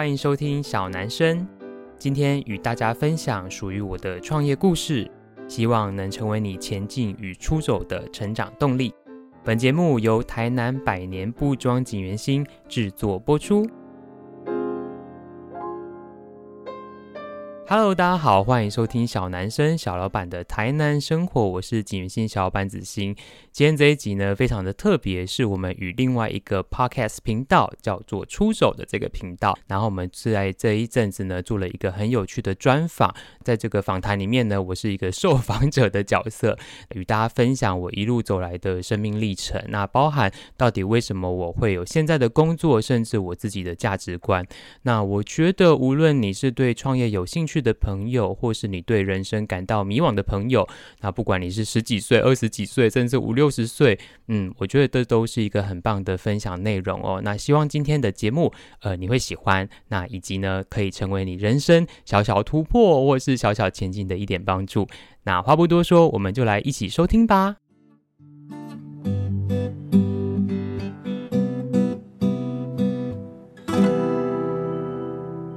欢迎收听小男生。今天与大家分享属于我的创业故事，希望能成为你前进与出走的成长动力。本节目由台南百年布庄锦源兴制作播出。Hello，大家好，欢迎收听小男生小老板的台南生活，我是锦源兴小老板子欣。今天这一集呢，非常的特别，是我们与另外一个 Podcast 频道叫做“出走”的这个频道，然后我们是在这一阵子呢，做了一个很有趣的专访。在这个访谈里面呢，我是一个受访者的角色，与大家分享我一路走来的生命历程，那包含到底为什么我会有现在的工作，甚至我自己的价值观。那我觉得，无论你是对创业有兴趣，的朋友，或是你对人生感到迷惘的朋友，那不管你是十几岁、二十几岁，甚至五六十岁，嗯，我觉得这都是一个很棒的分享内容哦。那希望今天的节目，呃，你会喜欢，那以及呢，可以成为你人生小小突破，或是小小前进的一点帮助。那话不多说，我们就来一起收听吧。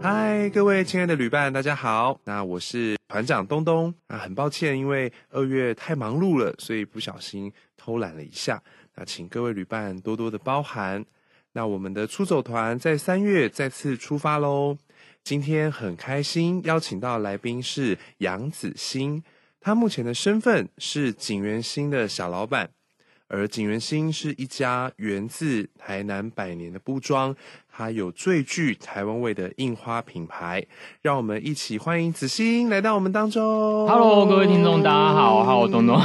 嗨各位亲爱的旅伴，大家好。那我是团长东东。那很抱歉，因为二月太忙碌了，所以不小心偷懒了一下。那请各位旅伴多多的包涵。那我们的出走团在三月再次出发喽。今天很开心邀请到来宾是杨子欣，他目前的身份是锦源兴的小老板，而锦源兴是一家源自台南百年的布庄。它有最具台湾味的印花品牌，让我们一起欢迎子欣来到我们当中。Hello，各位听众，大家好，好，东东，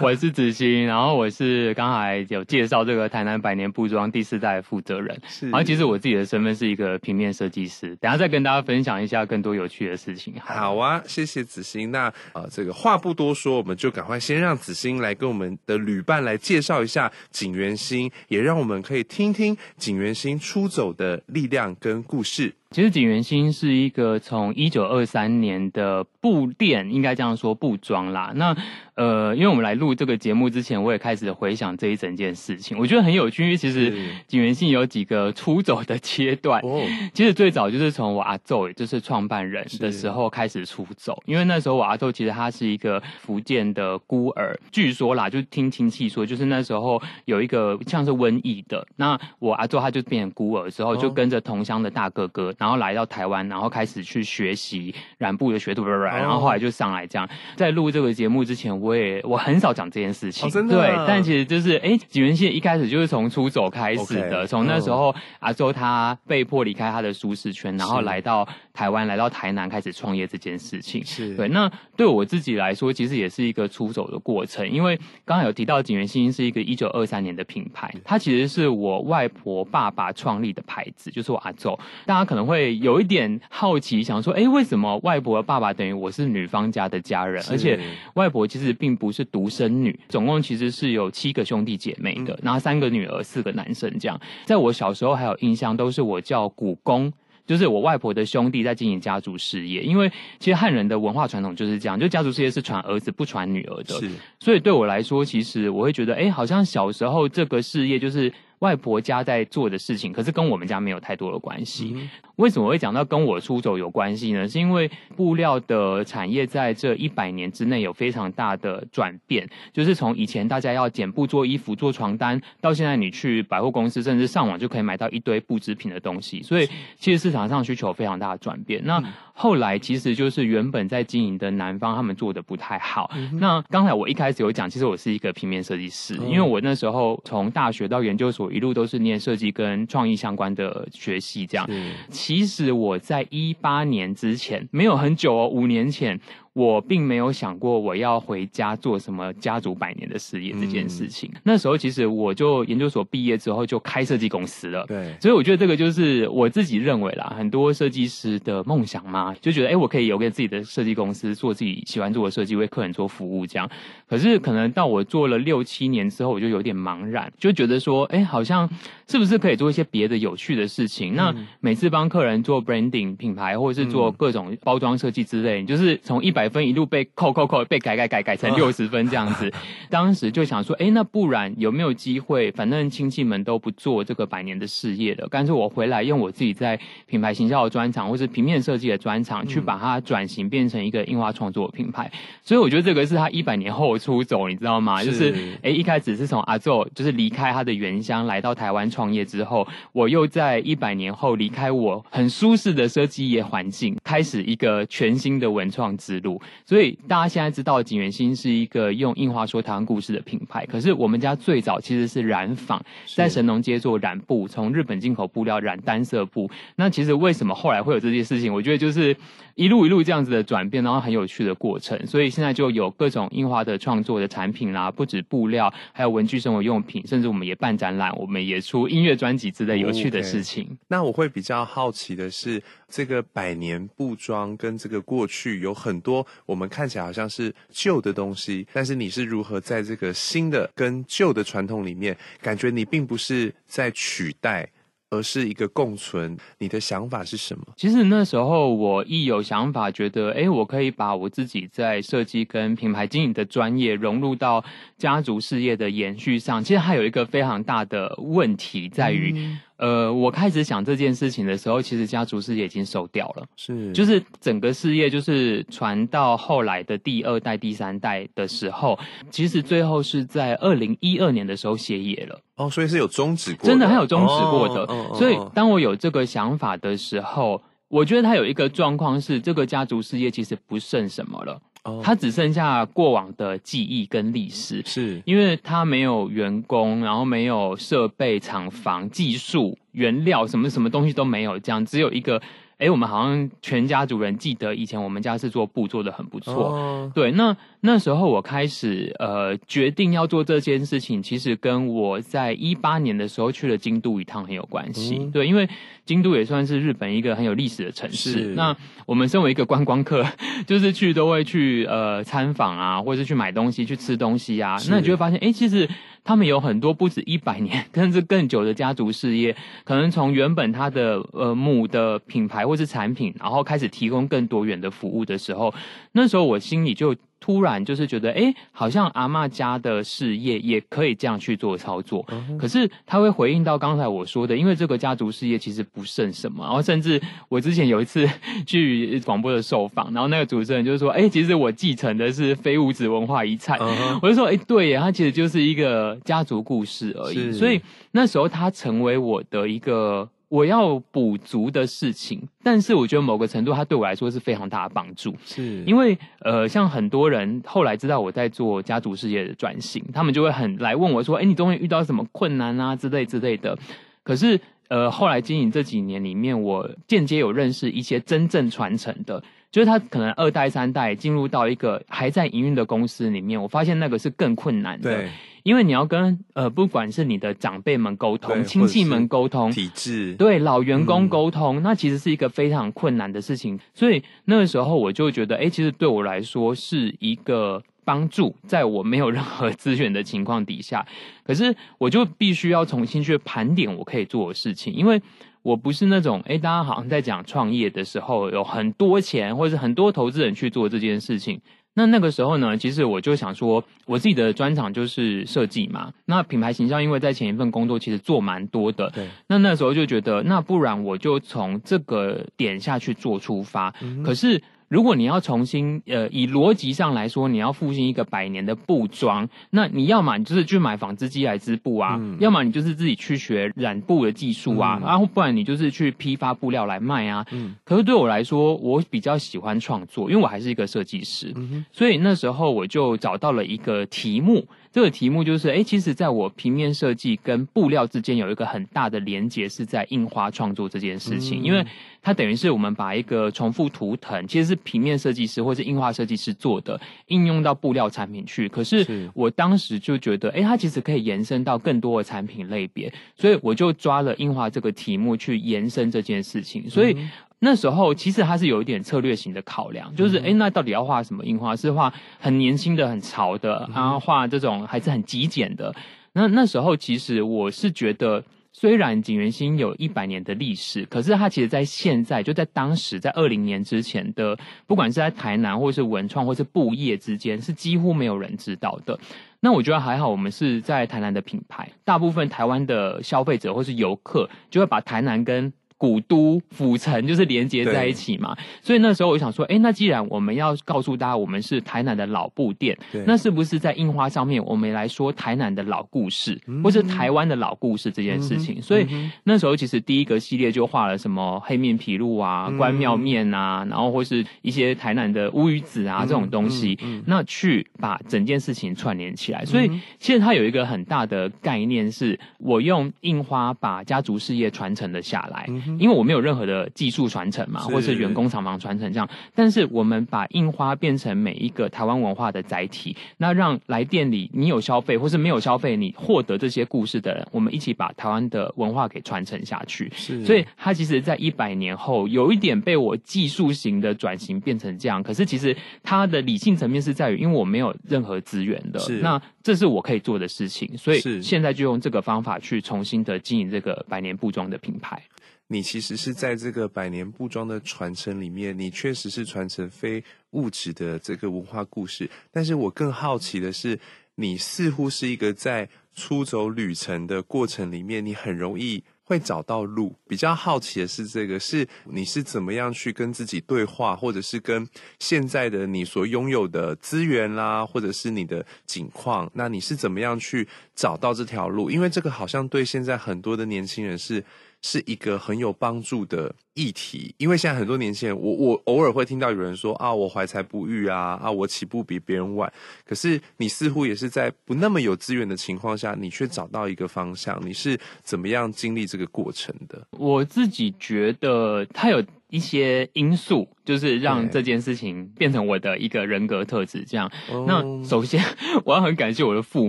我是子欣，然后我是刚才有介绍这个台南百年布庄第四代负责人，是，然后其实我自己的身份是一个平面设计师，等下再跟大家分享一下更多有趣的事情。好，啊，谢谢子欣。那呃，这个话不多说，我们就赶快先让子欣来跟我们的旅伴来介绍一下景元星，也让我们可以听听景元星出走的。力量跟故事。其实锦源星是一个从一九二三年的布店，应该这样说布庄啦。那呃，因为我们来录这个节目之前，我也开始回想这一整件事情，我觉得很有趣。因为其实锦源星有几个出走的阶段。哦，其实最早就是从我阿昼，也就是创办人的时候开始出走。因为那时候我阿昼其实他是一个福建的孤儿，据说啦，就听亲戚说，就是那时候有一个像是瘟疫的，那我阿昼他就变成孤儿之后，就跟着同乡的大哥哥。然后来到台湾，然后开始去学习染布的学徒，然后后来就上来这样。在录这个节目之前，我也我很少讲这件事情，哦、真的？对。但其实就是，哎，景元线一开始就是从出走开始的，从、那时候、嗯、阿周他被迫离开他的舒适圈，然后来到台湾，来到台南开始创业这件事情。是对。那对我自己来说，其实也是一个出走的过程，因为刚刚有提到景元新是一个一九二三年的品牌，它其实是我外婆爸爸创立的牌子，就是我阿周。大家可能。会有一点好奇，想说，哎，为什么外婆的爸爸等于我是女方家的家人？而且外婆其实并不是独生女，总共其实是有七个兄弟姐妹的，然后三个女儿，四个男生这样。在我小时候还有印象，都是我叫古公，就是我外婆的兄弟在经营家族事业。因为其实汉人的文化传统就是这样，就家族事业是传儿子不传女儿的。是，所以对我来说，其实我会觉得，哎，好像小时候这个事业就是。外婆家在做的事情，可是跟我们家没有太多的关系。嗯、为什么会讲到跟我出走有关系呢？是因为布料的产业在这一百年之内有非常大的转变，就是从以前大家要剪布做衣服、做床单，到现在你去百货公司甚至上网就可以买到一堆布制品的东西。所以其实市场上需求非常大的转变。那后来其实就是原本在经营的南方，他们做的不太好。嗯、那刚才我一开始有讲，其实我是一个平面设计师，嗯、因为我那时候从大学到研究所。一路都是念设计跟创意相关的学习，这样。其实我在一八年之前，没有很久哦，五年前。我并没有想过我要回家做什么家族百年的事业这件事情。嗯、那时候其实我就研究所毕业之后就开设计公司了。对，所以我觉得这个就是我自己认为啦，很多设计师的梦想嘛，就觉得哎，我可以有个自己的设计公司，做自己喜欢做的设计，为客人做服务这样。可是可能到我做了六七年之后，我就有点茫然，就觉得说，哎，好像是不是可以做一些别的有趣的事情？嗯、那每次帮客人做 branding 品牌，或者是做各种包装设计之类，就是从一百。百分一路被扣扣扣，被改改改改成六十分这样子。当时就想说，哎，那不然有没有机会？反正亲戚们都不做这个百年的事业了，干脆我回来用我自己在品牌形象的专长，或是平面设计的专长，去把它转型变成一个印花创作的品牌。所以我觉得这个是他一百年后出走，你知道吗？是就是哎，一开始是从阿祖，就是离开他的原乡来到台湾创业之后，我又在一百年后离开我很舒适的设计业环境，开始一个全新的文创之路。所以大家现在知道景元兴是一个用印花说台湾故事的品牌，可是我们家最早其实是染坊，在神农街做染布，从日本进口布料染单色布。那其实为什么后来会有这些事情？我觉得就是。一路一路这样子的转变，然后很有趣的过程，所以现在就有各种印花的创作的产品啦，不止布料，还有文具生活用品，甚至我们也办展览，我们也出音乐专辑之类有趣的事情。Okay. 那我会比较好奇的是，这个百年布庄跟这个过去有很多我们看起来好像是旧的东西，但是你是如何在这个新的跟旧的传统里面，感觉你并不是在取代。而是一个共存，你的想法是什么？其实那时候我一有想法，觉得哎，我可以把我自己在设计跟品牌经营的专业融入到家族事业的延续上。其实还有一个非常大的问题在于。嗯呃，我开始想这件事情的时候，其实家族事业已经收掉了，是，就是整个事业就是传到后来的第二代、第三代的时候，其实最后是在二零一二年的时候歇业了。哦，所以是有终止过的，真的还有终止过的。哦、所以当我有这个想法的时候，我觉得他有一个状况是，这个家族事业其实不剩什么了。哦，它只剩下过往的记忆跟历史，是因为它没有员工，然后没有设备、厂房、技术、原料，什么什么东西都没有，这样只有一个。哎，我们好像全家族人记得以前我们家是做布做的很不错。Oh. 对，那那时候我开始呃决定要做这件事情，其实跟我在一八年的时候去了京都一趟很有关系。Mm. 对，因为京都也算是日本一个很有历史的城市。那我们身为一个观光客，就是去都会去呃参访啊，或者是去买东西、去吃东西啊，那你就会发现，哎，其实。他们有很多不止一百年，甚至更久的家族事业，可能从原本他的呃母的品牌或是产品，然后开始提供更多元的服务的时候，那时候我心里就。突然就是觉得，哎，好像阿嬷家的事业也可以这样去做操作。Uh. 可是他会回应到刚才我说的，因为这个家族事业其实不剩什么。然后甚至我之前有一次去广播的受访，然后那个主持人就说，哎，其实我继承的是非物质文化遗产。Uh. 我就说，哎，对呀，它其实就是一个家族故事而已。所以那时候它成为我的一个。我要补足的事情，但是我觉得某个程度，它对我来说是非常大的帮助。是因为呃，像很多人后来知道我在做家族事业的转型，他们就会很来问我说：“哎，你终于遇到什么困难啊？”之类之类的。可是呃，后来经营这几年里面，我间接有认识一些真正传承的，就是他可能二代三代进入到一个还在营运的公司里面，我发现那个是更困难的。对。因为你要跟呃，不管是你的长辈们沟通、亲戚们沟通、体制，对老员工沟通，嗯、那其实是一个非常困难的事情。所以那个时候我就觉得，哎，其实对我来说是一个帮助，在我没有任何资源的情况底下，可是我就必须要重新去盘点我可以做的事情，因为我不是那种哎，大家好像在讲创业的时候有很多钱或者是很多投资人去做这件事情。那那个时候呢，其实我就想说，我自己的专长就是设计嘛。那品牌形象，因为在前一份工作其实做蛮多的。对。那那时候就觉得，那不然我就从这个点下去做出发。嗯。可是。如果你要重新，呃，以逻辑上来说，你要复兴一个百年的布庄，那你要么你就是去买纺织机来织布啊，嗯、要么你就是自己去学染布的技术啊，然后、嗯啊、不然你就是去批发布料来卖啊。嗯、可是对我来说，我比较喜欢创作，因为我还是一个设计师，嗯、所以那时候我就找到了一个题目。这个题目就是，哎，其实在我平面设计跟布料之间有一个很大的连接，是在印花创作这件事情，嗯、因为它等于是我们把一个重复图腾，其实是平面设计师或是印花设计师做的，应用到布料产品去。可是我当时就觉得，哎，它其实可以延伸到更多的产品类别，所以我就抓了印花这个题目去延伸这件事情，所以。嗯那时候其实它是有一点策略型的考量，就是诶，那到底要画什么印花？是画很年轻的、很潮的，然后画这种还是很极简的？那那时候其实我是觉得。虽然景元兴有一百年的历史，可是它其实在现在，就在当时，在二零年之前的，不管是在台南或是文创或是布业之间，是几乎没有人知道的。那我觉得还好，我们是在台南的品牌，大部分台湾的消费者或是游客就会把台南跟古都府城就是连接在一起嘛，所以那时候我就想说，哎，那既然我们要告诉大家我们是台南的老布店，那是不是在印花上面我们来说台南的老故事，或是台湾的老故事这件事情？嗯、所以那时候其实第一个系列就画了什么黑面琵鹭啊、关庙面啊，然后或是一些台南的乌鱼子啊这种东西，那去把整件事情串联起来。所以其实它有一个很大的概念，是我用印花把家族事业传承了下来。因为我没有任何的技术传承嘛，或是员工厂房传承这样，但是我们把印花变成每一个台湾文化的载体，那让来店里你有消费或是没有消费，你获得这些故事的人，我们一起把台湾的文化给传承下去。是，所以它其实，在一百年后，有一点被我技术型的转型变成这样，可是其实它的理性层面是在于，因为我没有任何资源的，是，那这是我可以做的事情，所以现在就用这个方法去重新的经营这个百年布庄的品牌。你其实是在这个百年布庄的传承里面，你确实是传承非物质的这个文化故事。但是我更好奇的是，你似乎是一个在出走旅程的过程里面，你很容易会找到路。比较好奇的是，这个是你是怎么样去跟自己对话，或者是跟现在的你所拥有的资源啦，或者是你的景况，那你是怎么样去找到这条路？因为这个好像对现在很多的年轻人是。是一个很有帮助的议题，因为现在很多年轻人，我我偶尔会听到有人说啊，我怀才不遇啊，啊，我起步比别人晚。可是你似乎也是在不那么有资源的情况下，你却找到一个方向。你是怎么样经历这个过程的？我自己觉得他有。一些因素就是让这件事情变成我的一个人格特质，这样。那首先我要很感谢我的父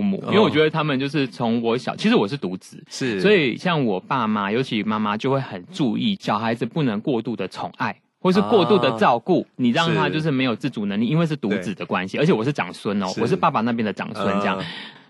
母，因为我觉得他们就是从我小，其实我是独子，是，所以像我爸妈，尤其妈妈就会很注意小孩子不能过度的宠爱，或是过度的照顾，你让他就是没有自主能力，因为是独子的关系，而且我是长孙哦，我是爸爸那边的长孙，这样。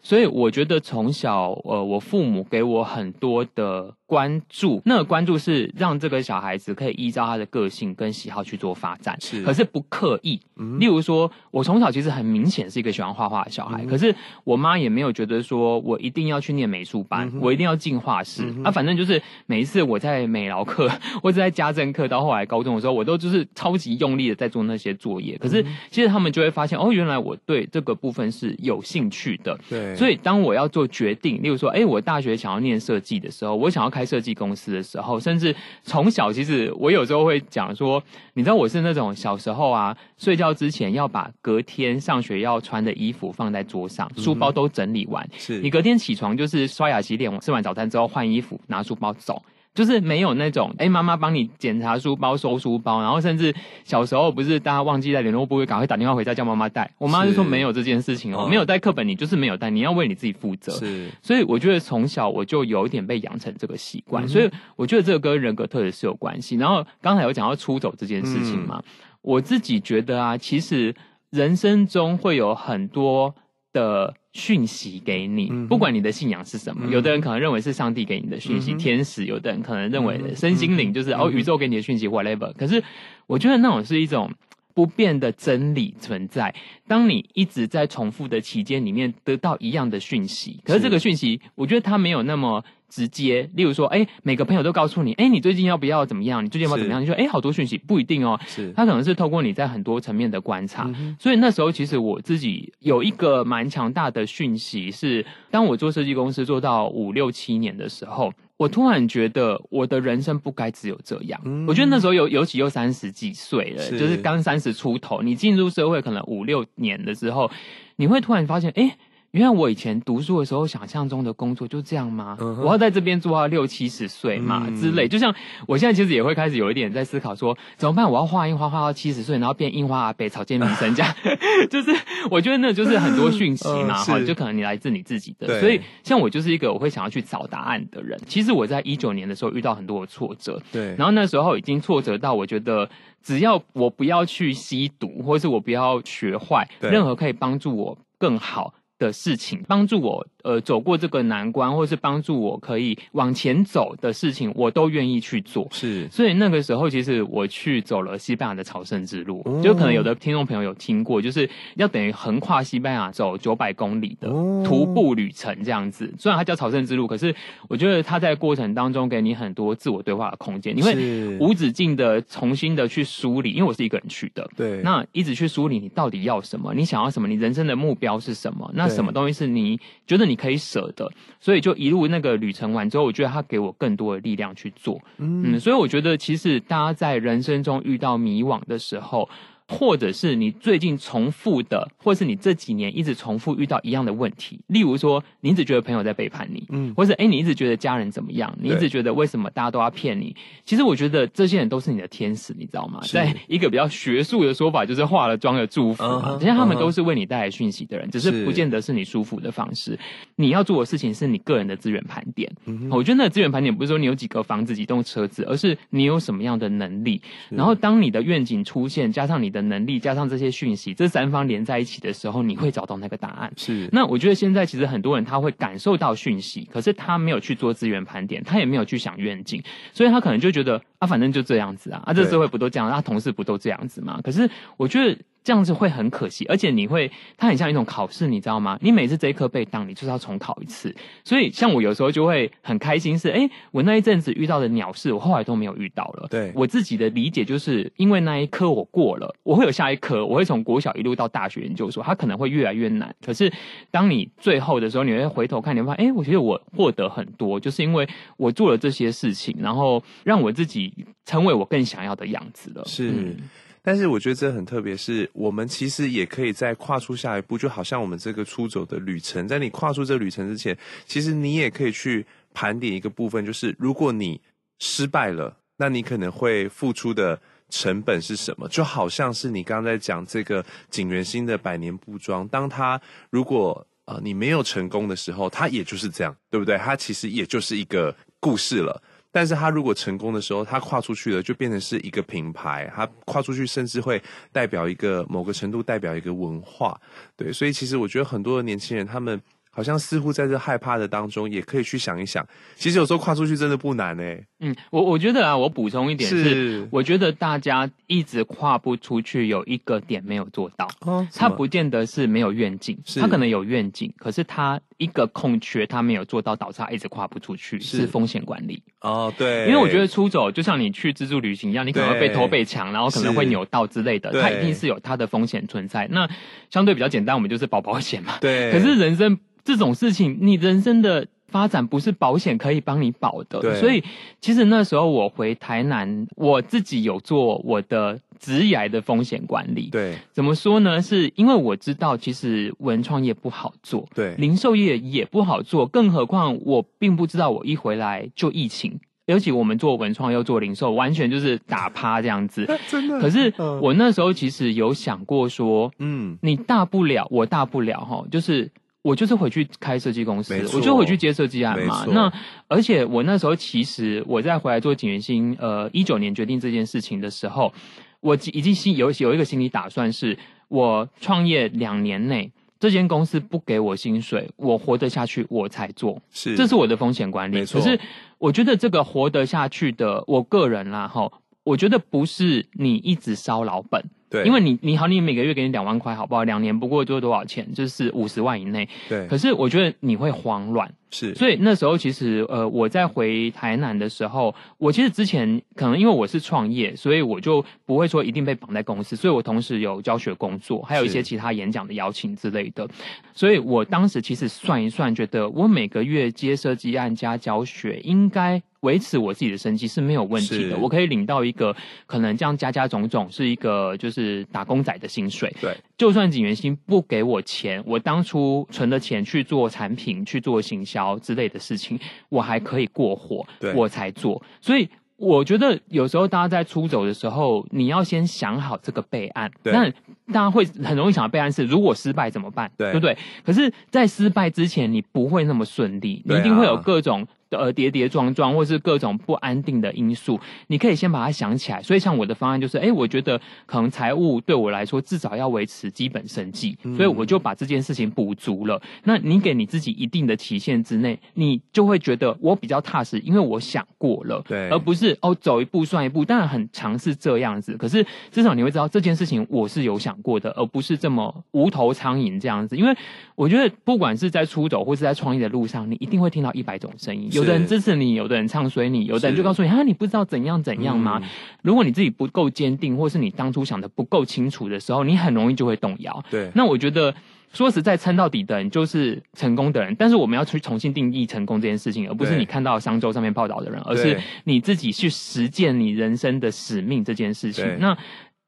所以我觉得从小，呃，我父母给我很多的。关注，那个关注是让这个小孩子可以依照他的个性跟喜好去做发展，是，可是不刻意。嗯、例如说，我从小其实很明显是一个喜欢画画的小孩，嗯、可是我妈也没有觉得说我一定要去念美术班，嗯、我一定要进画室。嗯、啊，反正就是每一次我在美劳课 或者在家政课，到后来高中的时候，我都就是超级用力的在做那些作业。可是其实他们就会发现，哦，原来我对这个部分是有兴趣的。对，所以当我要做决定，例如说，哎，我大学想要念设计的时候，我想要开。设计公司的时候，甚至从小，其实我有时候会讲说，你知道我是那种小时候啊，睡觉之前要把隔天上学要穿的衣服放在桌上，书包都整理完，是你隔天起床就是刷牙洗脸，吃完早餐之后换衣服，拿书包走。就是没有那种，哎，妈妈帮你检查书包、收书包，然后甚至小时候不是大家忘记带联络簿，会赶快打电话回家叫妈妈带。我妈就说没有这件事情哦，没有带课本，你就是没有带，你要为你自己负责。是，所以我觉得从小我就有一点被养成这个习惯，所以我觉得这个跟人格特质是有关系。然后刚才有讲到出走这件事情嘛，我自己觉得啊，其实人生中会有很多的。讯息给你，不管你的信仰是什么，嗯、有的人可能认为是上帝给你的讯息，嗯、天使；有的人可能认为身心灵就是、嗯、哦，宇宙给你的讯息，whatever。可是我觉得那种是一种不变的真理存在。当你一直在重复的期间里面得到一样的讯息，可是这个讯息，我觉得它没有那么。直接，例如说，哎，每个朋友都告诉你，哎，你最近要不要怎么样？你最近要不要怎么样？你说，哎，好多讯息，不一定哦。是，他可能是透过你在很多层面的观察。嗯、所以那时候，其实我自己有一个蛮强大的讯息是，当我做设计公司做到五六七年的时候，我突然觉得我的人生不该只有这样。嗯、我觉得那时候有尤其又三十几岁了，是就是刚三十出头，你进入社会可能五六年的时候，你会突然发现，哎。原来我以前读书的时候想象中的工作就这样吗？Uh huh. 我要在这边做到六七十岁嘛、嗯、之类。就像我现在其实也会开始有一点在思考说，怎么办？我要画印花画到七十岁，然后变印花阿北草间弥生这样。就是我觉得那就是很多讯息嘛，哈、uh，huh. 就可能你来自你自己的。所以像我就是一个我会想要去找答案的人。其实我在一九年的时候遇到很多的挫折，对。然后那时候已经挫折到我觉得，只要我不要去吸毒，或是我不要学坏，任何可以帮助我更好。的事情，帮助我呃走过这个难关，或是帮助我可以往前走的事情，我都愿意去做。是，所以那个时候其实我去走了西班牙的朝圣之路，哦、就可能有的听众朋友有听过，就是要等于横跨西班牙走九百公里的徒步旅程这样子。哦、虽然它叫朝圣之路，可是我觉得它在过程当中给你很多自我对话的空间，你会无止境的重新的去梳理，因为我是一个人去的，对，那一直去梳理你到底要什么，你想要什么，你人生的目标是什么，那。什么东西是你觉得你可以舍的？所以就一路那个旅程完之后，我觉得他给我更多的力量去做。嗯，嗯，所以我觉得其实大家在人生中遇到迷惘的时候。或者是你最近重复的，或是你这几年一直重复遇到一样的问题，例如说，你一直觉得朋友在背叛你，嗯，或是哎，你一直觉得家人怎么样，你一直觉得为什么大家都要骗你？其实我觉得这些人都是你的天使，你知道吗？在一个比较学术的说法，就是化了妆的祝福嘛，其实他们都是为你带来讯息的人，只是不见得是你舒服的方式。你要做的事情是你个人的资源盘点。我觉得那个资源盘点不是说你有几个房子、几栋车子，而是你有什么样的能力。然后当你的愿景出现，加上你的能力加上这些讯息，这三方连在一起的时候，你会找到那个答案。是。那我觉得现在其实很多人他会感受到讯息，可是他没有去做资源盘点，他也没有去想愿景，所以他可能就觉得啊，反正就这样子啊，啊，这社会不都这样，他同事不都这样子吗？可是我觉得。这样子会很可惜，而且你会，它很像一种考试，你知道吗？你每次这一科被当，你就是要重考一次。所以，像我有时候就会很开心是，是诶我那一阵子遇到的鸟事，我后来都没有遇到了。对，我自己的理解就是，因为那一科我过了，我会有下一科，我会从国小一路到大学研究所，它可能会越来越难。可是，当你最后的时候，你会回头看，你会发现，诶我觉得我获得很多，就是因为我做了这些事情，然后让我自己成为我更想要的样子了。是。嗯但是我觉得这很特别，是我们其实也可以再跨出下一步，就好像我们这个出走的旅程，在你跨出这旅程之前，其实你也可以去盘点一个部分，就是如果你失败了，那你可能会付出的成本是什么？就好像是你刚刚在讲这个锦源星的百年布庄，当他如果呃你没有成功的时候，他也就是这样，对不对？他其实也就是一个故事了。但是他如果成功的时候，他跨出去了，就变成是一个品牌。他跨出去，甚至会代表一个某个程度，代表一个文化。对，所以其实我觉得很多的年轻人，他们。好像似乎在这害怕的当中，也可以去想一想，其实有时候跨出去真的不难哎。嗯，我我觉得啊，我补充一点是，是我觉得大家一直跨不出去，有一个点没有做到。哦，他不见得是没有愿景，他可能有愿景，可是他一个空缺，他没有做到，导致他一直跨不出去，是，是风险管理。哦，对，因为我觉得出走就像你去自助旅行一样，你可能会被偷被抢，然后可能会扭到之类的，它一定是有它的风险存在。那相对比较简单，我们就是保保险嘛。对，可是人生。这种事情，你人生的发展不是保险可以帮你保的。对。所以其实那时候我回台南，我自己有做我的职业的风险管理。对，怎么说呢？是因为我知道其实文创业不好做，对，零售业也不好做，更何况我并不知道我一回来就疫情，尤其我们做文创又做零售，完全就是打趴这样子。真的。可是我那时候其实有想过说，嗯，你大不了，我大不了哈，就是。我就是回去开设计公司，我就回去接设计案嘛。那而且我那时候其实我在回来做景元星，呃，一九年决定这件事情的时候，我已经心有有一个心理打算，是我创业两年内这间公司不给我薪水，我活得下去我才做。是，这是我的风险管理。可是我觉得这个活得下去的，我个人啦，哈，我觉得不是你一直烧老本。对，因为你你好，你每个月给你两万块，好不好？两年不过就多少钱？就是五十万以内。对。可是我觉得你会慌乱。是。所以那时候其实呃，我在回台南的时候，我其实之前可能因为我是创业，所以我就不会说一定被绑在公司，所以我同时有教学工作，还有一些其他演讲的邀请之类的。所以我当时其实算一算，觉得我每个月接设计案加教学，应该。维持我自己的生计是没有问题的，我可以领到一个可能这样加加种种是一个就是打工仔的薪水。对，就算景元兴不给我钱，我当初存的钱去做产品、去做行销之类的事情，我还可以过活，我才做。所以我觉得有时候大家在出走的时候，你要先想好这个备案。那大家会很容易想到备案是如果失败怎么办？对，对不对？可是，在失败之前，你不会那么顺利，你一定会有各种。呃跌跌撞撞，或是各种不安定的因素，你可以先把它想起来。所以像我的方案就是，哎，我觉得可能财务对我来说至少要维持基本生计，嗯、所以我就把这件事情补足了。那你给你自己一定的期限之内，你就会觉得我比较踏实，因为我想过了，对，而不是哦走一步算一步。当然很常是这样子，可是至少你会知道这件事情我是有想过的，而不是这么无头苍蝇这样子。因为我觉得不管是在出走或是在创业的路上，你一定会听到一百种声音，有的人支持你，有的人唱衰你，有的人就告诉你啊，你不知道怎样怎样吗？嗯、如果你自己不够坚定，或是你当初想的不够清楚的时候，你很容易就会动摇。对，那我觉得。说实在，撑到底的人就是成功的人。但是我们要去重新定义成功这件事情，而不是你看到商周上面报道的人，而是你自己去实践你人生的使命这件事情。那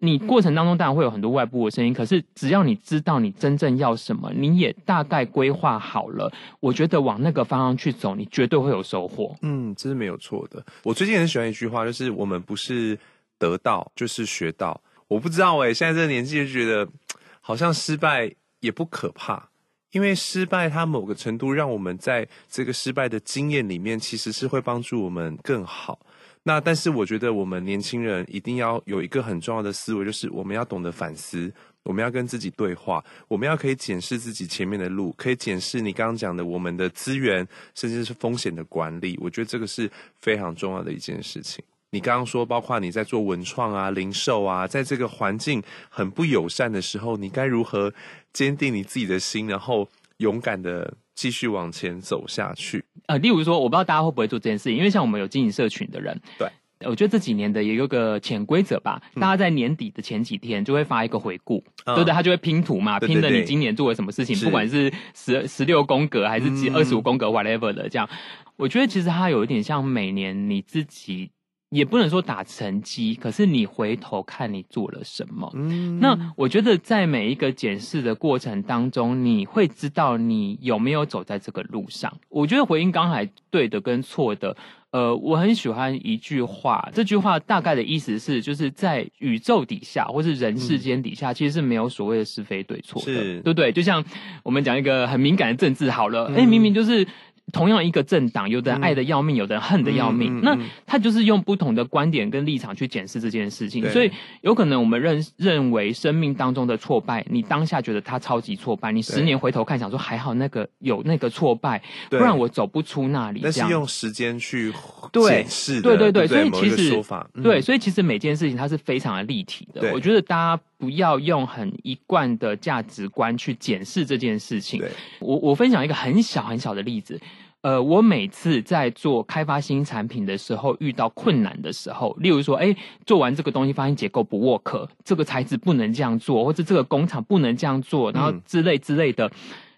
你过程当中当然会有很多外部的声音，可是只要你知道你真正要什么，你也大概规划好了，我觉得往那个方向去走，你绝对会有收获。嗯，这是没有错的。我最近很喜欢一句话，就是我们不是得到，就是学到。我不知道哎、欸，现在这个年纪就觉得好像失败。也不可怕，因为失败它某个程度让我们在这个失败的经验里面，其实是会帮助我们更好。那但是我觉得我们年轻人一定要有一个很重要的思维，就是我们要懂得反思，我们要跟自己对话，我们要可以检视自己前面的路，可以检视你刚刚讲的我们的资源，甚至是风险的管理。我觉得这个是非常重要的一件事情。你刚刚说，包括你在做文创啊、零售啊，在这个环境很不友善的时候，你该如何坚定你自己的心，然后勇敢的继续往前走下去？呃，例如说，我不知道大家会不会做这件事情，因为像我们有经营社群的人，对，我觉得这几年的也有个潜规则吧，大家在年底的前几天就会发一个回顾，嗯、对不对？他就会拼图嘛，拼的你今年做了什么事情，不管是十十六宫格还是几二十五宫格 whatever 的，这样，我觉得其实它有一点像每年你自己。也不能说打成绩，可是你回头看你做了什么。嗯，那我觉得在每一个检视的过程当中，你会知道你有没有走在这个路上。我觉得回应刚才对的跟错的，呃，我很喜欢一句话，这句话大概的意思是，就是在宇宙底下或是人世间底下，其实是没有所谓的是非对错的，是对不对？就像我们讲一个很敏感的政治好了，哎、嗯，明明就是。同样一个政党，有的人爱的要命，嗯、有的人恨的要命。嗯嗯嗯、那他就是用不同的观点跟立场去检视这件事情，所以有可能我们认认为生命当中的挫败，你当下觉得他超级挫败，你十年回头看，想说还好那个有那个挫败，不然我走不出那里。那是用时间去检视的，对对对对，所以其实对，所以其实每件事情它是非常的立体的。我觉得大家不要用很一贯的价值观去检视这件事情。我我分享一个很小很小的例子。呃，我每次在做开发新产品的时候，遇到困难的时候，例如说，哎，做完这个东西发现结构不 work，这个材质不能这样做，或者这个工厂不能这样做，然后之类之类的。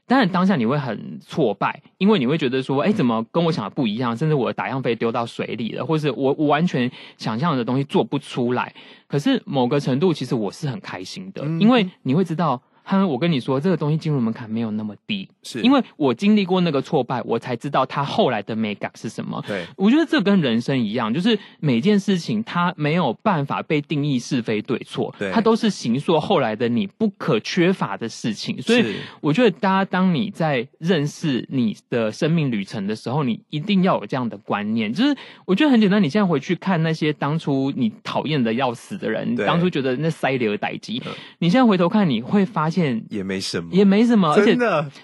当然，当下你会很挫败，因为你会觉得说，哎，怎么跟我想的不一样？甚至我的打样费丢到水里了，或是我我完全想象的东西做不出来。可是某个程度，其实我是很开心的，因为你会知道。哼，我跟你说，这个东西进入门槛没有那么低，是因为我经历过那个挫败，我才知道它后来的美感是什么。对，我觉得这跟人生一样，就是每件事情它没有办法被定义是非对错，对，它都是形塑后来的你不可缺乏的事情。所以我觉得，大家当你在认识你的生命旅程的时候，你一定要有这样的观念。就是我觉得很简单，你现在回去看那些当初你讨厌的要死的人，当初觉得那塞里尔代基，你现在回头看，你会发现。也没什么，也没什么，而且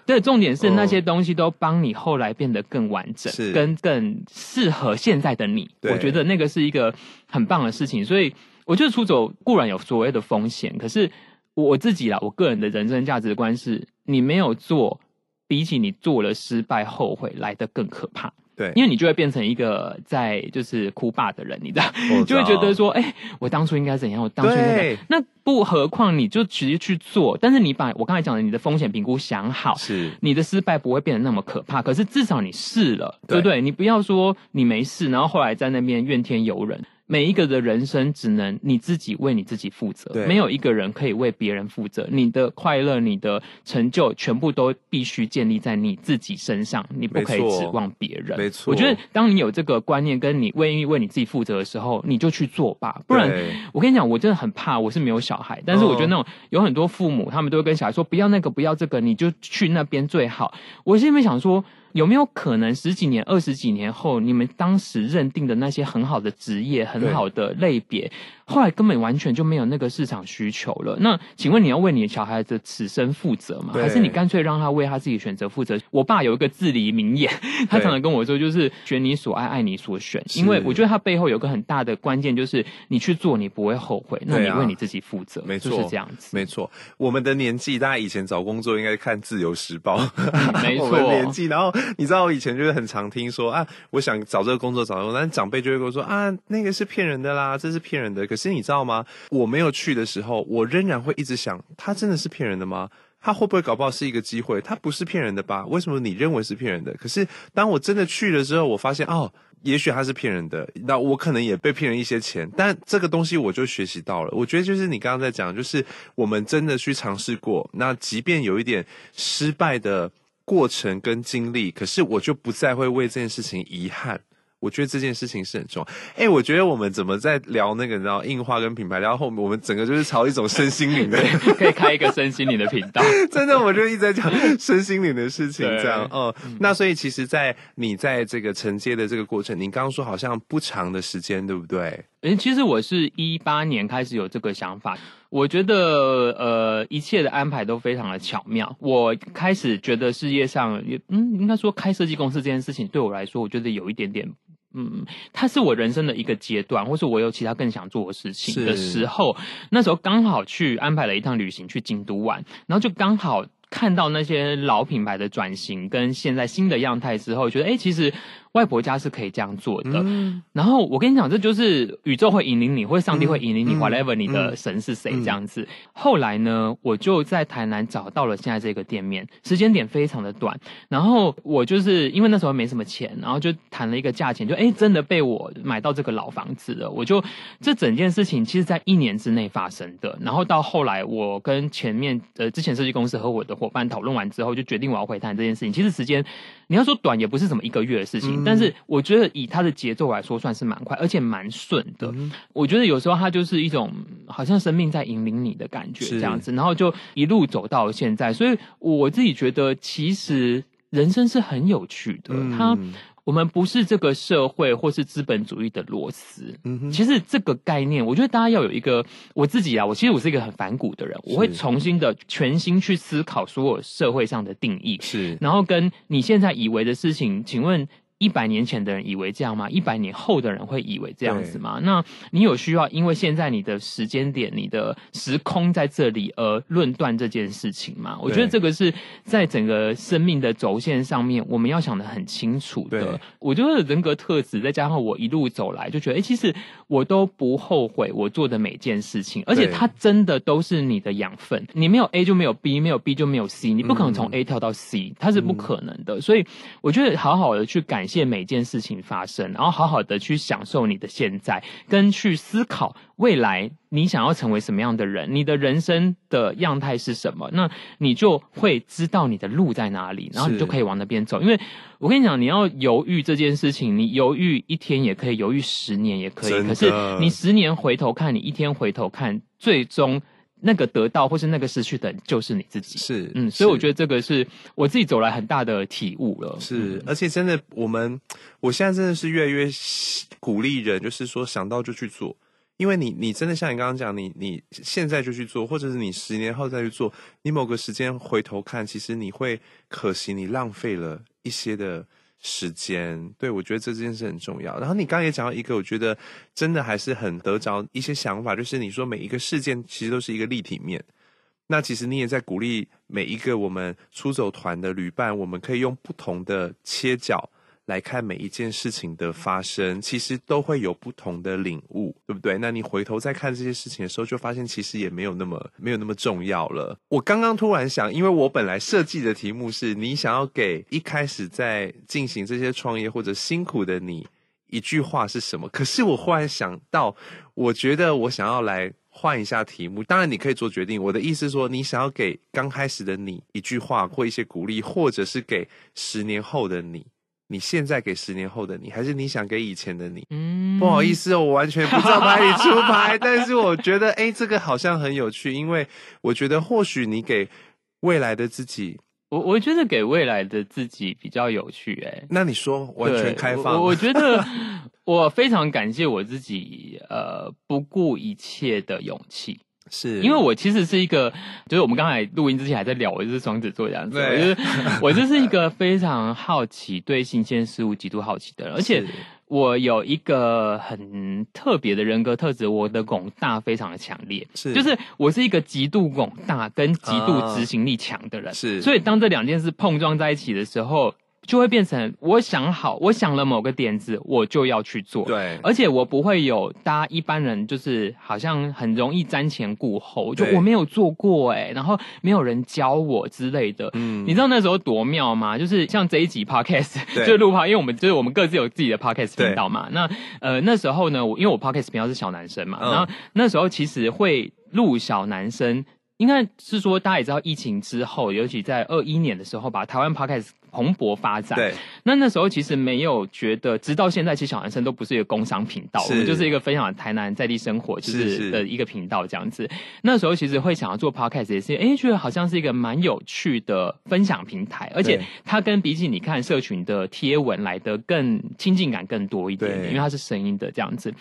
对，重点是那些东西都帮你后来变得更完整，是跟更适合现在的你。我觉得那个是一个很棒的事情。所以我觉得出走固然有所谓的风险，可是我自己啦，我个人的人生价值观是，你没有做，比起你做了失败后悔来的更可怕。对，因为你就会变成一个在就是哭爸的人，你知道，就会觉得说，哎、欸，我当初应该怎样？我当初应该……那不何况你就直接去做，但是你把我刚才讲的你的风险评估想好，是你的失败不会变得那么可怕。可是至少你试了，对不对？你不要说你没试，然后后来在那边怨天尤人。每一个的人生只能你自己为你自己负责，没有一个人可以为别人负责。你的快乐、你的成就，全部都必须建立在你自己身上，你不可以指望别人。没错，我觉得当你有这个观念，跟你愿意为你自己负责的时候，你就去做吧。不然，我跟你讲，我真的很怕，我是没有小孩，但是我觉得那种有很多父母，他们都会跟小孩说，不要那个，不要这个，你就去那边最好。我心里面想说。有没有可能十几年、二十几年后，你们当时认定的那些很好的职业、很好的类别？后来根本完全就没有那个市场需求了。那请问你要为你的小孩子此生负责吗？还是你干脆让他为他自己选择负责？我爸有一个至理名言，他常常跟我说，就是选你所爱，爱你所选。因为我觉得他背后有个很大的关键，就是你去做，你不会后悔。那你为你自己负责，没错，就是这样子。没错，我们的年纪，大家以前找工作应该看《自由时报》嗯。没错，我们年纪，然后你知道，我以前就是很常听说啊，我想找这个工作，找这个工作，但长辈就会跟我说啊，那个是骗人的啦，这是骗人的。可是其实你知道吗？我没有去的时候，我仍然会一直想，他真的是骗人的吗？他会不会搞不好是一个机会？他不是骗人的吧？为什么你认为是骗人的？可是当我真的去了之后，我发现哦，也许他是骗人的。那我可能也被骗了一些钱，但这个东西我就学习到了。我觉得就是你刚刚在讲，就是我们真的去尝试过，那即便有一点失败的过程跟经历，可是我就不再会为这件事情遗憾。我觉得这件事情是很重要。哎、欸，我觉得我们怎么在聊那个，你知道，印花跟品牌，聊到后面，我们整个就是朝一种身心灵的，可以开一个身心灵的频道。真的，我就一直在讲身心灵的事情，这样，嗯。那所以，其实，在你在这个承接的这个过程，你刚刚说好像不长的时间，对不对？哎、欸，其实我是一八年开始有这个想法。我觉得，呃，一切的安排都非常的巧妙。我开始觉得世界上，嗯，应该说开设计公司这件事情，对我来说，我觉得有一点点。嗯，它是我人生的一个阶段，或是我有其他更想做的事情的时候，那时候刚好去安排了一趟旅行去京都玩，然后就刚好看到那些老品牌的转型跟现在新的样态之后，觉得诶，其实。外婆家是可以这样做的，嗯、然后我跟你讲，这就是宇宙会引领你，或者上帝会引领你、嗯、，whatever 你的神是谁这样子。嗯、后来呢，我就在台南找到了现在这个店面，时间点非常的短。然后我就是因为那时候没什么钱，然后就谈了一个价钱，就哎真的被我买到这个老房子了。我就这整件事情，其实在一年之内发生的。然后到后来，我跟前面呃之前设计公司和我的伙伴讨论完之后，就决定我要回谈这件事情。其实时间你要说短，也不是什么一个月的事情。嗯但是我觉得以他的节奏来说，算是蛮快，而且蛮顺的。嗯、我觉得有时候他就是一种好像生命在引领你的感觉，这样子，然后就一路走到现在。所以我自己觉得，其实人生是很有趣的。嗯、他。我们不是这个社会或是资本主义的螺丝。其实这个概念，我觉得大家要有一个我自己啊，我其实我是一个很反骨的人，我会重新的全心去思考所有社会上的定义。是，然后跟你现在以为的事情，请问。一百年前的人以为这样吗？一百年后的人会以为这样子吗？那你有需要因为现在你的时间点、你的时空在这里而论断这件事情吗？我觉得这个是在整个生命的轴线上面，我们要想的很清楚的。我觉得人格特质再加上我一路走来，就觉得哎、欸，其实我都不后悔我做的每件事情，而且它真的都是你的养分。你没有 A 就没有 B，没有 B 就没有 C，你不可能从 A 跳到 C，它是不可能的。所以我觉得好好的去感谢。谢每件事情发生，然后好好的去享受你的现在，跟去思考未来你想要成为什么样的人，你的人生的样态是什么，那你就会知道你的路在哪里，然后你就可以往那边走。因为我跟你讲，你要犹豫这件事情，你犹豫一天也可以，犹豫十年也可以，可是你十年回头看，你一天回头看，最终。那个得到或是那个失去的，就是你自己。是，嗯，所以我觉得这个是我自己走来很大的体悟了。是，嗯、而且真的，我们我现在真的是越来越鼓励人，就是说想到就去做，因为你，你真的像你刚刚讲，你你现在就去做，或者是你十年后再去做，你某个时间回头看，其实你会可惜你浪费了一些的。时间，对，我觉得这件事很重要。然后你刚刚也讲到一个，我觉得真的还是很得着一些想法，就是你说每一个事件其实都是一个立体面。那其实你也在鼓励每一个我们出走团的旅伴，我们可以用不同的切角。来看每一件事情的发生，其实都会有不同的领悟，对不对？那你回头再看这些事情的时候，就发现其实也没有那么没有那么重要了。我刚刚突然想，因为我本来设计的题目是你想要给一开始在进行这些创业或者辛苦的你一句话是什么？可是我忽然想到，我觉得我想要来换一下题目。当然你可以做决定。我的意思是说，你想要给刚开始的你一句话或一些鼓励，或者是给十年后的你。你现在给十年后的你，还是你想给以前的你？嗯，不好意思哦，我完全不知道哪里出牌，但是我觉得，哎，这个好像很有趣，因为我觉得或许你给未来的自己我我觉得给未来的自己比较有趣、欸，哎，那你说完全开放？我，我 觉得我非常感谢我自己，呃，不顾一切的勇气。是。因为我其实是一个，就是我们刚才录音之前还在聊，我就是双子座这样子。对，就是 我就是一个非常好奇、对新鲜事物极度好奇的人，而且我有一个很特别的人格特质，我的广大非常的强烈，是，就是我是一个极度广大跟极度执行力强的人，啊、是，所以当这两件事碰撞在一起的时候。就会变成我想好，我想了某个点子，我就要去做。对，而且我不会有大家一般人就是好像很容易瞻前顾后，就我没有做过哎，然后没有人教我之类的。嗯，你知道那时候多妙吗？就是像这一集 podcast 就录哈，因为我们就是我们各自有自己的 podcast 频道嘛。那呃那时候呢，我因为我 podcast 频道是小男生嘛，然后那时候其实会录小男生，应该是说大家也知道疫情之后，尤其在二一年的时候，把台湾 podcast。蓬勃发展。对，那那时候其实没有觉得，直到现在，其实小男生都不是一个工商频道，我们就是一个分享台南在地生活就是的一个频道这样子。那时候其实会想要做 podcast 也是，哎，觉得好像是一个蛮有趣的分享平台，而且它跟比起你看社群的贴文来的更亲近感更多一点，因为它是声音的这样子。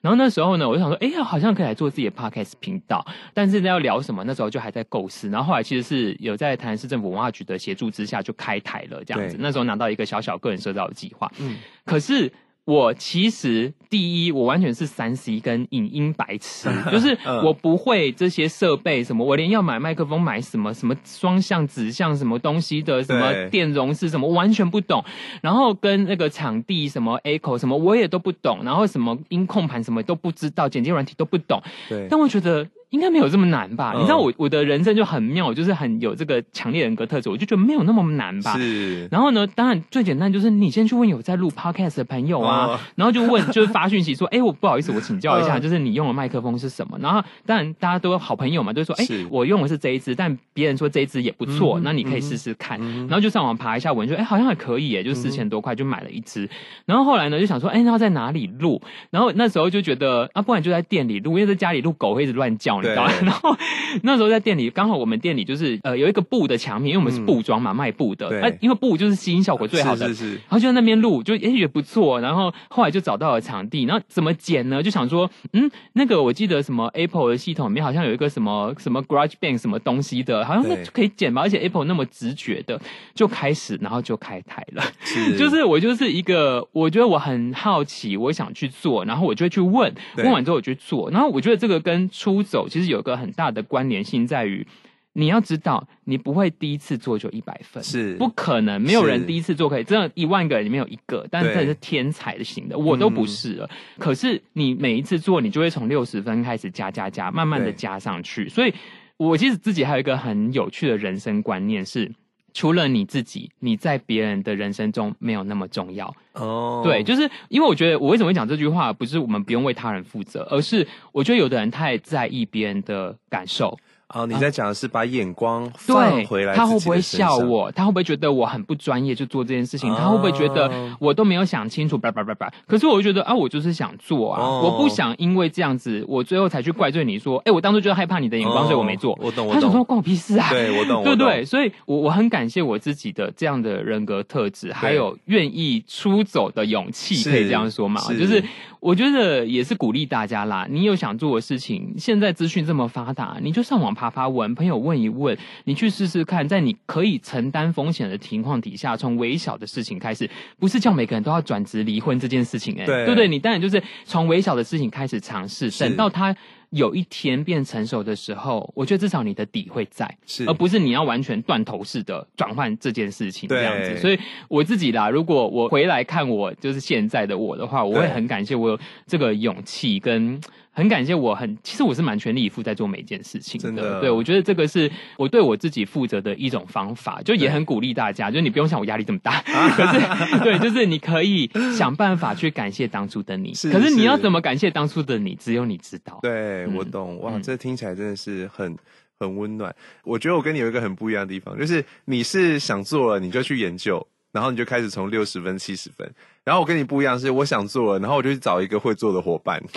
然后那时候呢，我就想说，哎呀，好像可以来做自己的 podcast 频道，但是要聊什么，那时候就还在构思。然后后来其实是有在台南市政府文化局的协助之下，就开台了。这样子，那时候拿到一个小小个人社造的计划。嗯，可是我其实第一，我完全是三 C 跟影音白痴，就是我不会这些设备什么，我连要买麦克风、买什么什么双向、指向什么东西的，什么电容是什么，我完全不懂。然后跟那个场地什么 echo 什么，我也都不懂。然后什么音控盘什么都不知道，剪辑软体都不懂。对，但我觉得。应该没有这么难吧？嗯、你知道我我的人生就很妙，就是很有这个强烈人格特质，我就觉得没有那么难吧。是。然后呢，当然最简单就是你先去问有在录 podcast 的朋友啊，哦、然后就问，就是发讯息说，哎、欸，我不好意思，我请教一下，嗯、就是你用的麦克风是什么？然后当然大家都有好朋友嘛，都说，哎、欸，我用的是这一支，但别人说这一支也不错，嗯、那你可以试试看。嗯、然后就上网爬一下文，就哎、欸，好像还可以耶，就四千多块就买了一支。然后后来呢，就想说，哎、欸，那要在哪里录？然后那时候就觉得啊，不然就在店里录，因为在家里录狗会一直乱叫，你知道吗？然后。那时候在店里，刚好我们店里就是呃有一个布的墙面，因为我们是布装嘛，嗯、卖布的。因为布就是吸音效果最好的。是是是。然后就在那边录，就也也不错。然后后来就找到了场地，然后怎么剪呢？就想说，嗯，那个我记得什么 Apple 的系统里面好像有一个什么什么 GarageBand 什么东西的，好像那可以剪吧。而且 Apple 那么直觉的，就开始，然后就开台了。是。就是我就是一个，我觉得我很好奇，我想去做，然后我就会去问，问完之后我就去做。然后我觉得这个跟出走其实有个很大的关联性在于，你要知道，你不会第一次做就一百分，是不可能，没有人第一次做可以，真的，一万个人里面有一个，但是这是天才的型的，我都不是了。嗯、可是你每一次做，你就会从六十分开始加加加，慢慢的加上去。所以，我其实自己还有一个很有趣的人生观念是。除了你自己，你在别人的人生中没有那么重要哦。Oh. 对，就是因为我觉得，我为什么会讲这句话，不是我们不用为他人负责，而是我觉得有的人太在意别人的感受。哦，你在讲的是把眼光放回来，他会不会笑我？他会不会觉得我很不专业就做这件事情？他会不会觉得我都没有想清楚？叭叭叭叭。可是我就觉得啊，我就是想做啊，我不想因为这样子，我最后才去怪罪你说，哎，我当初就害怕你的眼光，所以我没做。我懂，我懂。他想说关我屁事啊？对，我懂，对不对？所以，我我很感谢我自己的这样的人格特质，还有愿意出走的勇气，可以这样说嘛？就是。我觉得也是鼓励大家啦。你有想做的事情，现在资讯这么发达，你就上网爬爬文，朋友问一问，你去试试看，在你可以承担风险的情况底下，从微小的事情开始，不是叫每个人都要转职离婚这件事情，欸，哎，对不对？你当然就是从微小的事情开始尝试，等到他。有一天变成熟的时候，我觉得至少你的底会在，是，而不是你要完全断头式的转换这件事情这样子。所以我自己啦，如果我回来看我就是现在的我的话，我会很感谢我有这个勇气跟。很感谢，我很其实我是蛮全力以赴在做每一件事情的。真的，对，我觉得这个是我对我自己负责的一种方法，就也很鼓励大家，对就你不用像我压力这么大，可是对，就是你可以想办法去感谢当初的你。是，可是你要怎么感谢当初的你，只有你知道。对，我懂，哇，这听起来真的是很很温暖。我觉得我跟你有一个很不一样的地方，就是你是想做了你就去研究，然后你就开始从六十分、七十分。然后我跟你不一样，是我想做了，然后我就去找一个会做的伙伴，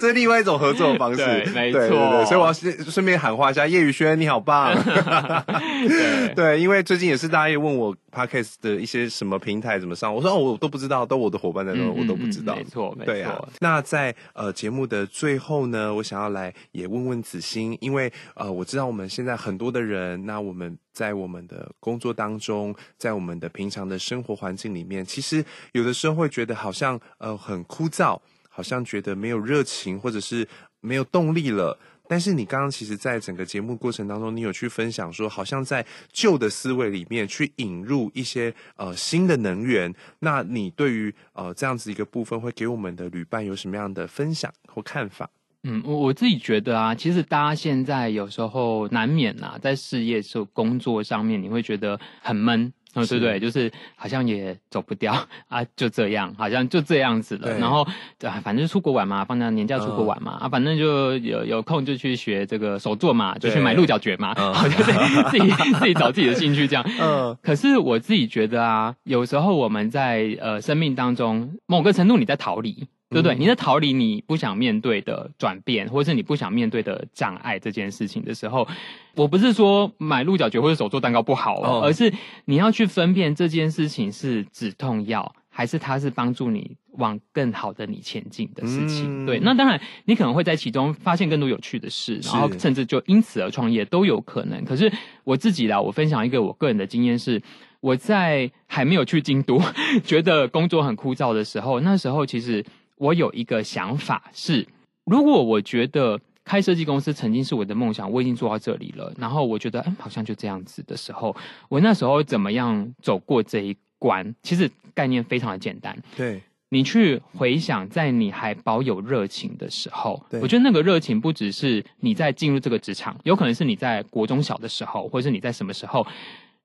这是另外一种合作的方式。对，没错。对对对，所以我要顺便喊话一下叶宇轩，你好棒。对，对，因为最近也是大家也问我 Podcast 的一些什么平台怎么上，我说哦，我都不知道，都我的伙伴在那，我都不知道。没错，没错。对啊，那在呃节目的最后呢，我想要来也问问子欣，因为呃我知道我们现在很多的人，那我们。在我们的工作当中，在我们的平常的生活环境心里面，其实有的时候会觉得好像呃很枯燥，好像觉得没有热情，或者是没有动力了。但是你刚刚其实，在整个节目过程当中，你有去分享说，好像在旧的思维里面去引入一些呃新的能源。那你对于呃这样子一个部分，会给我们的旅伴有什么样的分享或看法？嗯，我我自己觉得啊，其实大家现在有时候难免、啊，在事业、是工作上面，你会觉得很闷，嗯，对不对？就是好像也走不掉 啊，就这样，好像就这样子了。然后对，反正出国玩嘛，放假年假出国玩嘛，嗯、啊，反正就有有空就去学这个手作嘛，就去买鹿角蕨嘛，好像自己自己找自己的兴趣这样。嗯，可是我自己觉得啊，有时候我们在呃生命当中某个程度你在逃离。对不对？你在逃离你不想面对的转变，或者是你不想面对的障碍这件事情的时候，我不是说买鹿角蕨或者手做蛋糕不好哦，而是你要去分辨这件事情是止痛药，还是它是帮助你往更好的你前进的事情。对，那当然你可能会在其中发现更多有趣的事，然后甚至就因此而创业都有可能。可是我自己啦，我分享一个我个人的经验是，我在还没有去京都，觉得工作很枯燥的时候，那时候其实。我有一个想法是，如果我觉得开设计公司曾经是我的梦想，我已经做到这里了，然后我觉得，嗯，好像就这样子的时候，我那时候怎么样走过这一关？其实概念非常的简单。对，你去回想，在你还保有热情的时候，我觉得那个热情不只是你在进入这个职场，有可能是你在国中小的时候，或者是你在什么时候，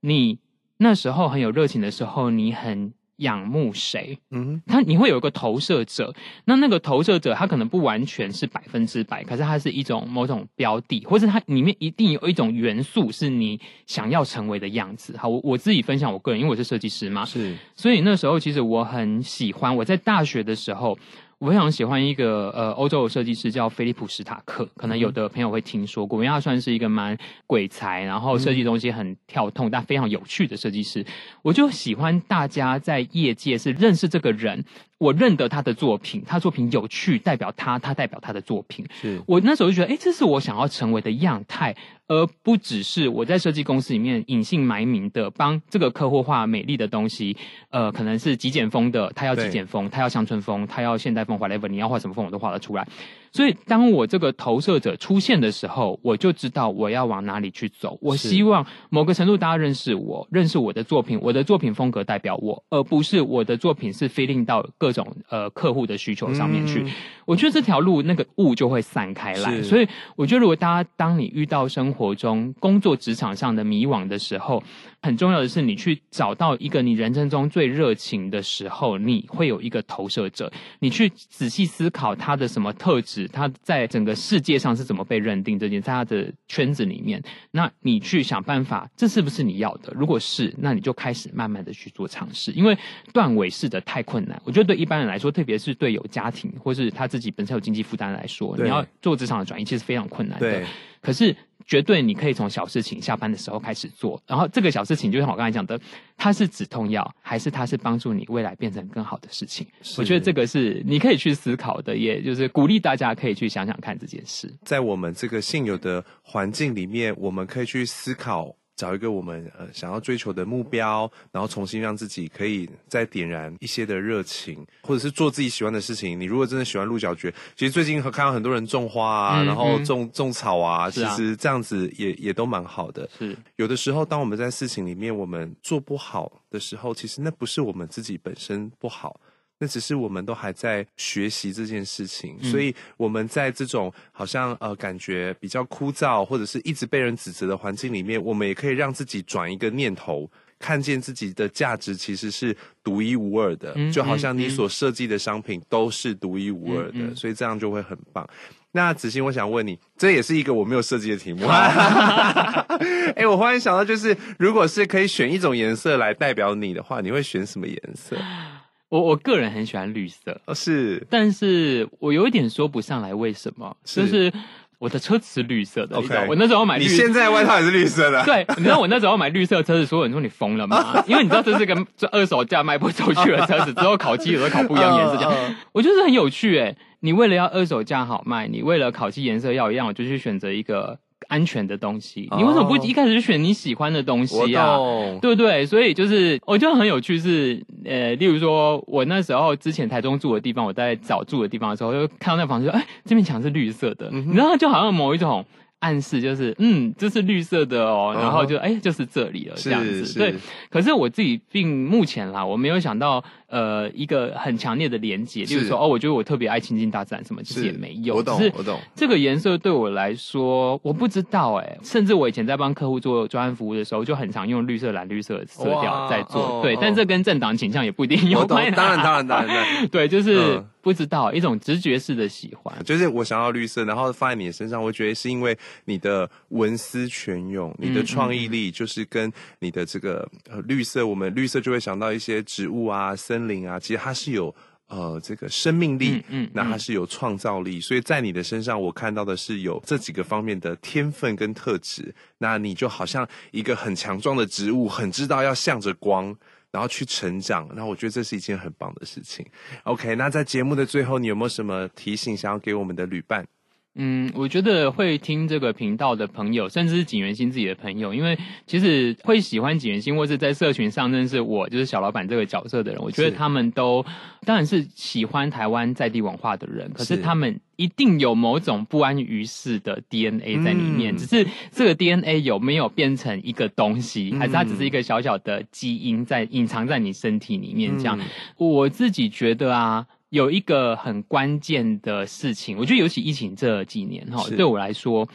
你那时候很有热情的时候，你很。仰慕谁？嗯，他你会有一个投射者，那那个投射者他可能不完全是百分之百，可是它是一种某种标的，或者它里面一定有一种元素是你想要成为的样子。好，我我自己分享我个人，因为我是设计师嘛，是，所以那时候其实我很喜欢，我在大学的时候。我非常喜欢一个呃欧洲的设计师叫菲利普史塔克，可能有的朋友会听说过，因为他算是一个蛮鬼才，然后设计东西很跳痛，但非常有趣的设计师。我就喜欢大家在业界是认识这个人。我认得他的作品，他作品有趣，代表他，他代表他的作品。是我那时候就觉得，哎，这是我想要成为的样态，而不只是我在设计公司里面隐姓埋名的帮这个客户画美丽的东西。呃，可能是极简风的，他要极简风，他要乡村风，他要现代风，whatever，你要画什么风我都画得出来。所以，当我这个投射者出现的时候，我就知道我要往哪里去走。我希望某个程度大家认识我，认识我的作品，我的作品风格代表我，而不是我的作品是 feeling 到各种呃客户的需求上面去。嗯、我觉得这条路那个雾就会散开来。所以，我觉得如果大家当你遇到生活中工作职场上的迷惘的时候，很重要的是你去找到一个你人生中最热情的时候，你会有一个投射者，你去仔细思考他的什么特质。他在整个世界上是怎么被认定这件，在他的圈子里面，那你去想办法，这是不是你要的？如果是，那你就开始慢慢的去做尝试，因为断尾式的太困难。我觉得对一般人来说，特别是对有家庭或是他自己本身有经济负担来说，你要做职场的转移，其实非常困难的。可是。绝对，你可以从小事情下班的时候开始做，然后这个小事情就像我刚才讲的，它是止痛药，还是它是帮助你未来变成更好的事情？我觉得这个是你可以去思考的，也就是鼓励大家可以去想想看这件事。在我们这个现有的环境里面，我们可以去思考。找一个我们呃想要追求的目标，然后重新让自己可以再点燃一些的热情，或者是做自己喜欢的事情。你如果真的喜欢鹿角蕨，其实最近看到很多人种花啊，嗯、然后种种草啊，其实这样子也也都蛮好的。是有的时候，当我们在事情里面我们做不好的时候，其实那不是我们自己本身不好。那只是我们都还在学习这件事情，嗯、所以我们在这种好像呃感觉比较枯燥，或者是一直被人指责的环境里面，我们也可以让自己转一个念头，看见自己的价值其实是独一无二的，嗯、就好像你所设计的商品都是独一无二的，所以这样就会很棒。那子欣，我想问你，这也是一个我没有设计的题目。哎、欸，我忽然想到，就是如果是可以选一种颜色来代表你的话，你会选什么颜色？我我个人很喜欢绿色，哦，是，但是我有一点说不上来为什么，是就是我的车子是绿色的，okay, 我那时候买绿色，你现在外套也是绿色的，对，你知道我那时候买绿色的车子，所有人说你疯了吗？因为你知道这是个二手价卖不出去的车子，之后烤漆有时候烤不一样颜色，这样，我觉得很有趣诶，你为了要二手价好卖，你为了烤漆颜色要一样，我就去选择一个。安全的东西，你为什么不一开始就选你喜欢的东西啊？对不对？所以就是我觉得很有趣是，是呃，例如说我那时候之前台中住的地方，我在找住的地方的时候，就看到那房子说，哎，这面墙是绿色的，你知道，就好像某一种。暗示就是，嗯，这是绿色的哦，然后就，哎、uh，huh. 就是这里了，这样子。对，可是我自己并目前啦，我没有想到，呃，一个很强烈的连接，就是说，哦，我觉得我特别爱亲近大自然，什么其实也没有。我懂，我懂。这个颜色对我来说，我不知道哎，甚至我以前在帮客户做专案服务的时候，就很常用绿色、蓝绿色的色调在做。哇对，哦、但这跟政党倾向也不一定有关系。当然，当然，当然，当然。对，就是。嗯不知道一种直觉式的喜欢，就是我想要绿色，然后放在你的身上，我觉得是因为你的文思泉涌，你的创意力，就是跟你的这个呃绿色，我们绿色就会想到一些植物啊、森林啊，其实它是有呃这个生命力，嗯，嗯，那它是有创造力，所以在你的身上，我看到的是有这几个方面的天分跟特质，那你就好像一个很强壮的植物，很知道要向着光。然后去成长，那我觉得这是一件很棒的事情。OK，那在节目的最后，你有没有什么提醒想要给我们的旅伴？嗯，我觉得会听这个频道的朋友，甚至是景元兴自己的朋友，因为其实会喜欢景元兴，或是在社群上认识我，就是小老板这个角色的人，我觉得他们都是当然是喜欢台湾在地文化的人，可是他们一定有某种不安于世的 DNA 在里面，嗯、只是这个 DNA 有没有变成一个东西，还是它只是一个小小的基因在隐藏在你身体里面？这样，嗯、我自己觉得啊。有一个很关键的事情，我觉得尤其疫情这几年哈，对我来说，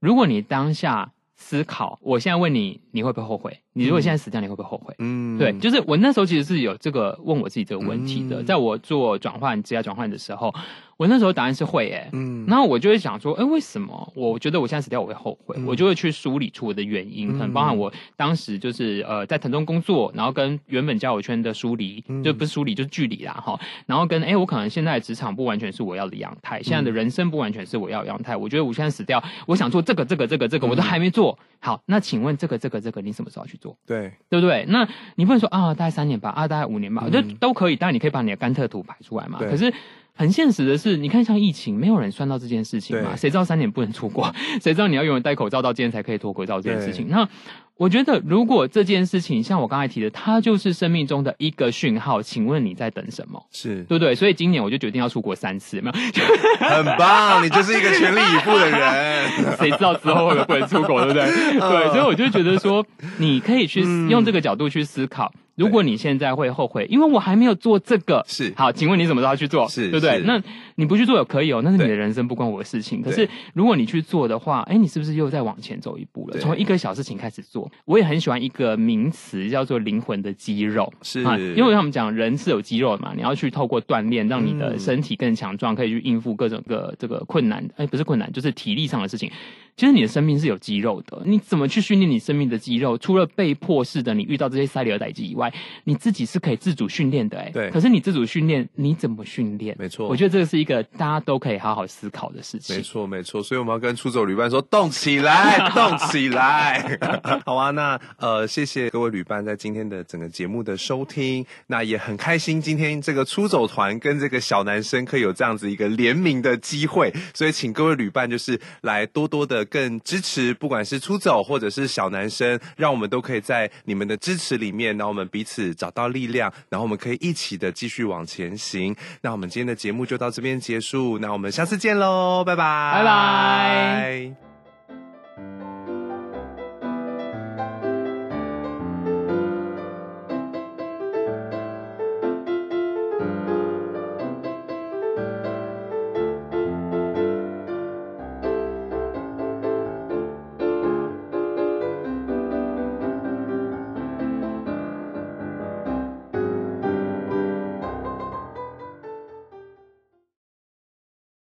如果你当下思考，我现在问你，你会不会后悔？你如果现在死掉，你会不会后悔？嗯，对，就是我那时候其实是有这个问我自己这个问题的，嗯、在我做转换、职业转换的时候，我那时候答案是会、欸，诶嗯，然后我就会想说，诶、欸、为什么？我觉得我现在死掉我会后悔，嗯、我就会去梳理出我的原因，可能包含我当时就是呃在腾中工作，然后跟原本交友圈的疏离，嗯、就不是疏离就是距离啦，哈，然后跟诶、欸、我可能现在职场不完全是我要的样态，现在的人生不完全是我要的样态，我觉得我现在死掉，我想做这个这个这个这个，我都还没做。好，那请问这个这个这个你什么时候去做？对，对不对？那你不能说啊，大概三年吧，啊，大概五年吧，我觉得都可以。当然，你可以把你的甘特图排出来嘛。可是很现实的是，你看像疫情，没有人算到这件事情嘛。谁知道三年不能出国？谁知道你要永远戴口罩到今天才可以脱口罩这件事情？那。我觉得，如果这件事情像我刚才提的，它就是生命中的一个讯号，请问你在等什么？是对不对？所以今年我就决定要出国三次，没有？很棒，你就是一个全力以赴的人。谁知道之后会不会出国，对不对？对，所以我就觉得说，你可以去用这个角度去思考。如果你现在会后悔，因为我还没有做这个，是好，请问你怎么时候去做？是，对不对？那你不去做也可以哦，那是你的人生，不关我的事情。可是如果你去做的话，哎，你是不是又再往前走一步了？从一个小事情开始做。我也很喜欢一个名词叫做灵魂的肌肉，是啊，因为他们讲人是有肌肉的嘛，你要去透过锻炼，让你的身体更强壮，可以去应付各种各这个困难。哎，不是困难，就是体力上的事情。其实你的生命是有肌肉的，你怎么去训练你生命的肌肉？除了被迫式的你遇到这些塞里尔代志以外，你自己是可以自主训练的。哎，对。可是你自主训练，你怎么训练？没错，我觉得这个是一一个大家都可以好好思考的事情。没错，没错。所以我们要跟出走旅伴说：动起来，动起来。好啊，那呃，谢谢各位旅伴在今天的整个节目的收听。那也很开心，今天这个出走团跟这个小男生可以有这样子一个联名的机会。所以请各位旅伴就是来多多的。更支持，不管是出走或者是小男生，让我们都可以在你们的支持里面，然后我们彼此找到力量，然后我们可以一起的继续往前行。那我们今天的节目就到这边边结束，那我们下次见喽，拜拜，拜拜。